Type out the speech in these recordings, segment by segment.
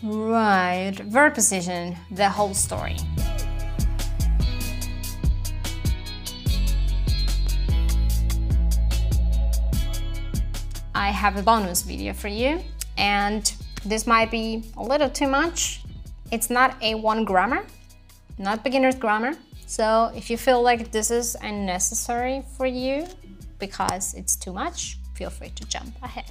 Right, verb position, the whole story. I have a bonus video for you and this might be a little too much. It's not A1 grammar, not beginner's grammar. So if you feel like this is unnecessary for you because it's too much, feel free to jump ahead.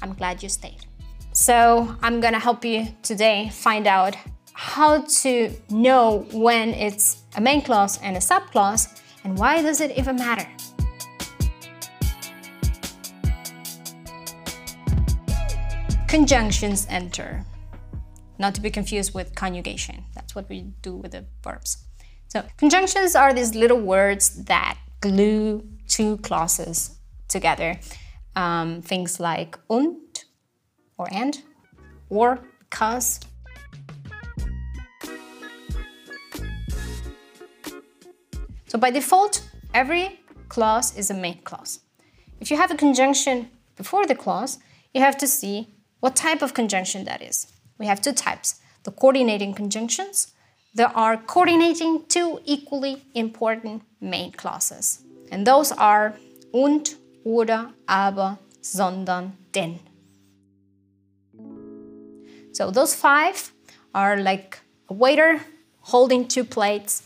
I'm glad you stayed. So I'm gonna help you today find out how to know when it's a main clause and a subclause and why does it even matter? Conjunctions enter. Not to be confused with conjugation. That's what we do with the verbs. So conjunctions are these little words that glue two clauses together. Um, things like und or and or because. So by default, every clause is a main clause. If you have a conjunction before the clause, you have to see what type of conjunction that is. We have two types, the coordinating conjunctions. There are coordinating two equally important main clauses. And those are und, oder, aber, sondern, denn. So those five are like a waiter holding two plates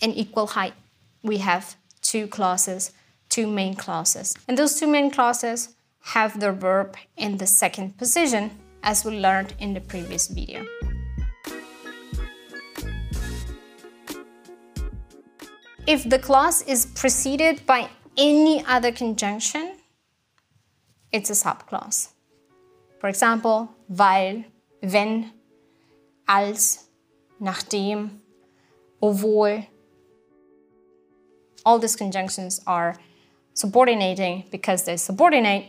in equal height. We have two clauses, two main clauses. And those two main clauses have the verb in the second position, as we learned in the previous video. If the clause is preceded by any other conjunction, it's a subclause. For example, weil, wenn, als, nachdem, obwohl. All these conjunctions are subordinating because they subordinate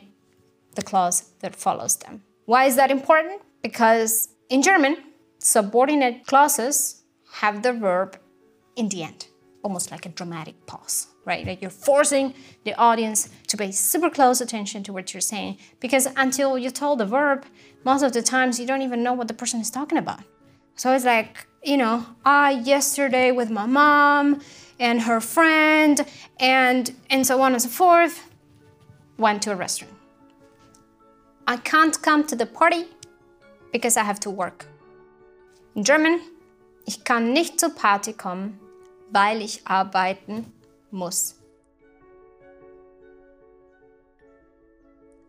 the clause that follows them. Why is that important? Because in German, subordinate clauses have the verb in the end, almost like a dramatic pause, right? Like you're forcing the audience to pay super close attention to what you're saying because until you tell the verb, most of the times you don't even know what the person is talking about. So it's like, you know, I yesterday with my mom and her friend and and so on and so forth went to a restaurant. I can't come to the party because I have to work. In German, ich kann nicht zur Party kommen, weil ich arbeiten muss.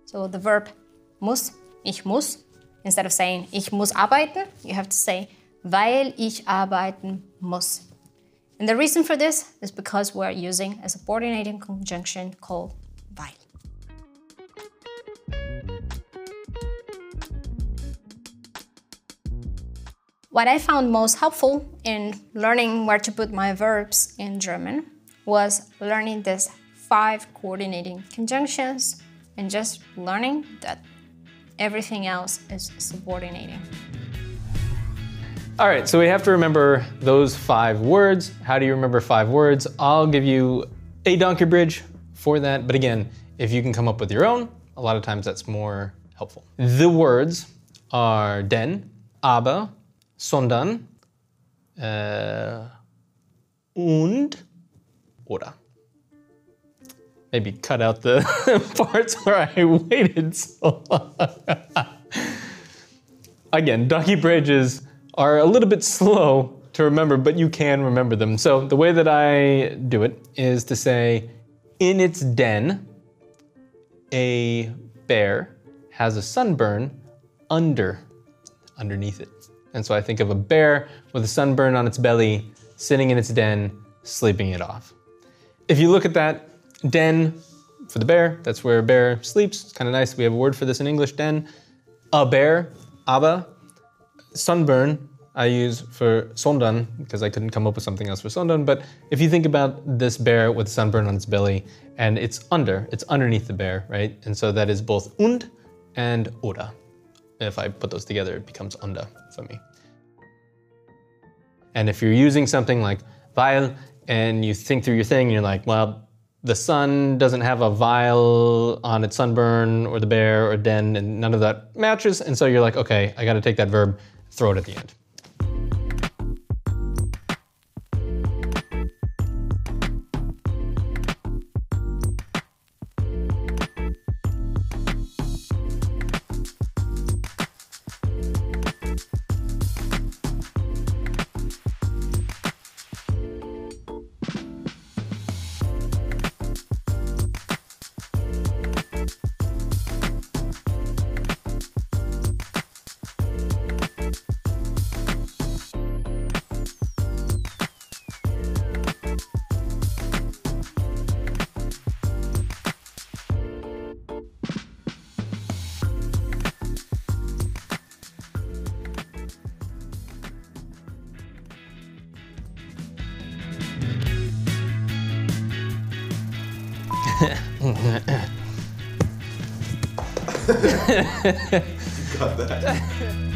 So the verb muss, ich muss, instead of saying ich muss arbeiten, you have to say weil ich arbeiten muss. And the reason for this is because we're using a subordinating conjunction called weil. What I found most helpful in learning where to put my verbs in German was learning these five coordinating conjunctions and just learning that everything else is subordinating. All right, so we have to remember those five words. How do you remember five words? I'll give you a donkey bridge for that, but again, if you can come up with your own, a lot of times that's more helpful. The words are denn, aber, sondern, uh, und, oder. Maybe cut out the parts where I waited so long. Again, donkey bridges are a little bit slow to remember, but you can remember them. So the way that I do it is to say, in its den, a bear has a sunburn under, underneath it. And so I think of a bear with a sunburn on its belly, sitting in its den, sleeping it off. If you look at that, den for the bear, that's where a bear sleeps. It's kind of nice. We have a word for this in English, den. A bear, aber, sunburn I use for sondern because I couldn't come up with something else for sondern. But if you think about this bear with sunburn on its belly and it's under, it's underneath the bear, right? And so that is both und and oder. If I put those together, it becomes under for me. And if you're using something like weil and you think through your thing, and you're like, well, the sun doesn't have a vial on its sunburn or the bear or den and none of that matches. And so you're like, okay, I got to take that verb, throw it at the end. Got that.